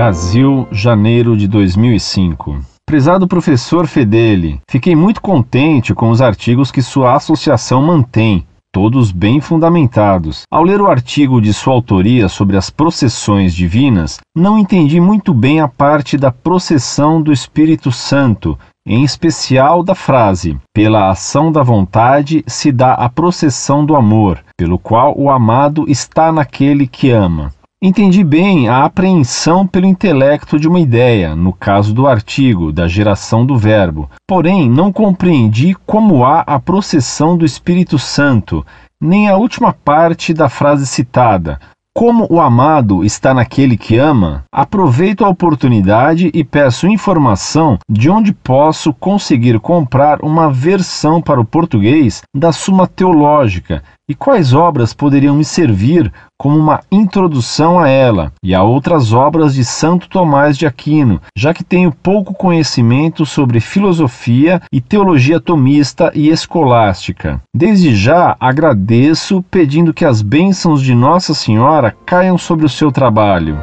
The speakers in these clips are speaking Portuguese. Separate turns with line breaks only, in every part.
Brasil, janeiro de 2005. Prezado professor Fedeli, fiquei muito contente com os artigos que sua associação mantém, todos bem fundamentados. Ao ler o artigo de sua autoria sobre as processões divinas, não entendi muito bem a parte da processão do Espírito Santo, em especial da frase: pela ação da vontade se dá a processão do amor, pelo qual o amado está naquele que ama. Entendi bem a apreensão pelo intelecto de uma ideia, no caso do artigo, da geração do Verbo. Porém, não compreendi como há a processão do Espírito Santo, nem a última parte da frase citada, como o amado está naquele que ama, aproveito a oportunidade e peço informação de onde posso conseguir comprar uma versão para o português da Suma Teológica e quais obras poderiam me servir como uma introdução a ela e a outras obras de Santo Tomás de Aquino, já que tenho pouco conhecimento sobre filosofia e teologia tomista e escolástica. Desde já agradeço pedindo que as bênçãos de Nossa Senhora caiam sobre o seu trabalho.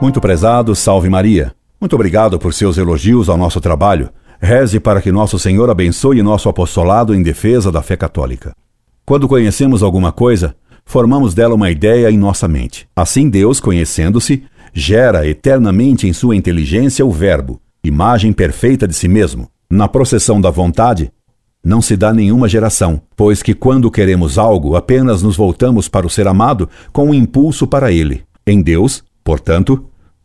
Muito prezado, salve Maria. Muito obrigado por seus elogios ao nosso trabalho. Reze para que nosso Senhor abençoe nosso apostolado em defesa da fé católica. Quando conhecemos alguma coisa, formamos dela uma ideia em nossa mente. Assim, Deus, conhecendo-se, gera eternamente em sua inteligência o Verbo, imagem perfeita de si mesmo. Na processão da vontade, não se dá nenhuma geração, pois que quando queremos algo, apenas nos voltamos para o ser amado com um impulso para ele. Em Deus, portanto,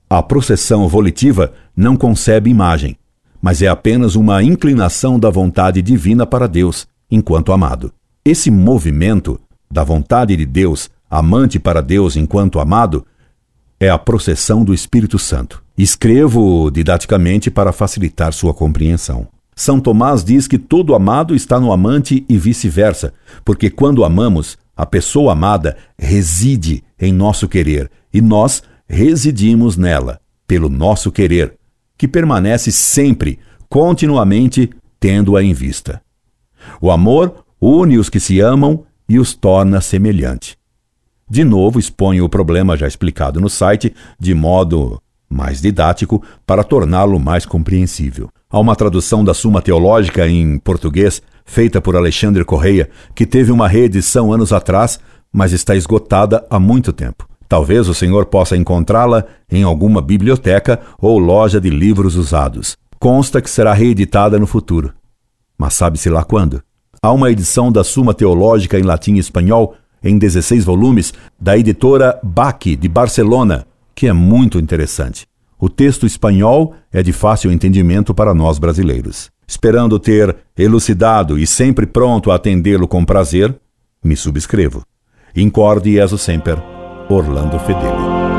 a processão volitiva não concebe imagem, mas é apenas uma inclinação da vontade divina para Deus, enquanto amado. Esse movimento da vontade de Deus, amante para Deus enquanto amado, é a processão do Espírito Santo. Escrevo didaticamente para facilitar sua compreensão. São Tomás diz que todo amado está no amante e vice-versa, porque quando amamos, a pessoa amada reside em nosso querer e nós residimos nela, pelo nosso querer, que permanece sempre, continuamente, tendo-a em vista. O amor une os que se amam e os torna semelhante. De novo, exponho o problema já explicado no site de modo mais didático para torná-lo mais compreensível. Há uma tradução da Suma Teológica em português feita por Alexandre Correia, que teve uma reedição anos atrás, mas está esgotada há muito tempo. Talvez o senhor possa encontrá-la em alguma biblioteca ou loja de livros usados. Consta que será reeditada no futuro. Mas sabe-se lá quando? Há uma edição da Suma Teológica em latim e espanhol, em 16 volumes, da editora Baque, de Barcelona, que é muito interessante. O texto espanhol é de fácil entendimento para nós brasileiros. Esperando ter elucidado e sempre pronto a atendê-lo com prazer, me subscrevo. Incorde e sempre Orlando Fedeli.